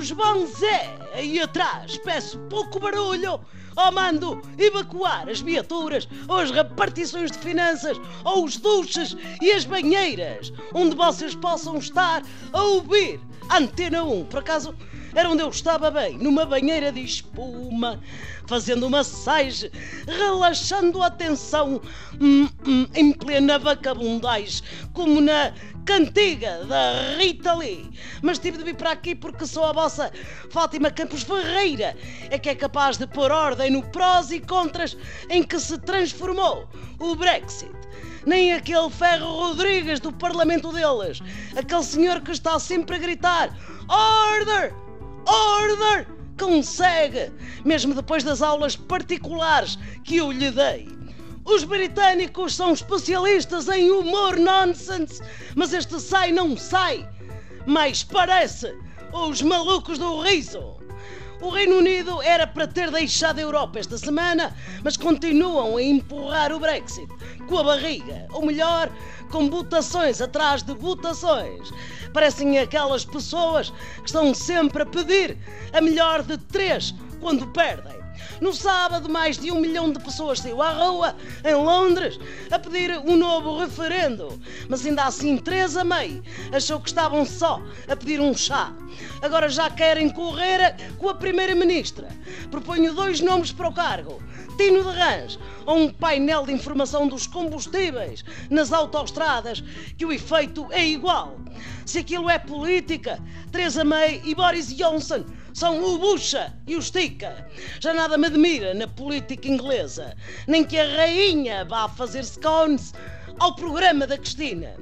os Banzé aí atrás, peço pouco barulho, ou mando evacuar as viaturas, ou as repartições de finanças, ou os duches e as banheiras, onde vocês possam estar a ouvir Antena 1. Por acaso, era onde eu estava bem, numa banheira de espuma, fazendo massagem, relaxando a tensão hum, hum, em plena vacabundais, como na cantiga da Rita Lee. Mas tive de vir para aqui porque sou a vossa Fátima Campos Ferreira, é que é capaz de pôr ordem no prós e contras em que se transformou o Brexit nem aquele Ferro Rodrigues do Parlamento deles, aquele senhor que está sempre a gritar: Order! Order! Consegue, mesmo depois das aulas particulares que eu lhe dei. Os britânicos são especialistas em humor nonsense, mas este sai não sai. Mas parece os malucos do riso. O Reino Unido era para ter deixado a Europa esta semana, mas continuam a empurrar o Brexit com a barriga, ou melhor, com votações atrás de votações. Parecem aquelas pessoas que estão sempre a pedir a melhor de três quando perdem. No sábado, mais de um milhão de pessoas saiu à rua, em Londres, a pedir um novo referendo. Mas ainda assim, Teresa May achou que estavam só a pedir um chá. Agora já querem correr com a Primeira-Ministra. Proponho dois nomes para o cargo. Tino de Rãs ou um painel de informação dos combustíveis nas autoestradas, que o efeito é igual. Se aquilo é política, Teresa May e Boris Johnson são o Bucha e o Stica. Já nada me admira na política inglesa, nem que a rainha vá fazer scones ao programa da Cristina.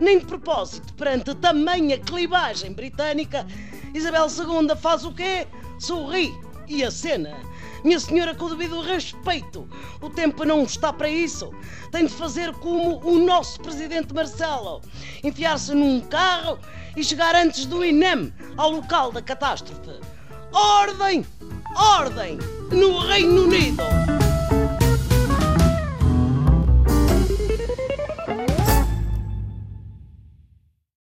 Nem de propósito, perante tamanha clivagem britânica, Isabel II faz o quê? Sorri e acena. Minha senhora, com o devido respeito, o tempo não está para isso. Tem de fazer como o nosso presidente Marcelo: enfiar-se num carro e chegar antes do INEM ao local da catástrofe. Ordem! Ordem! No Reino Unido!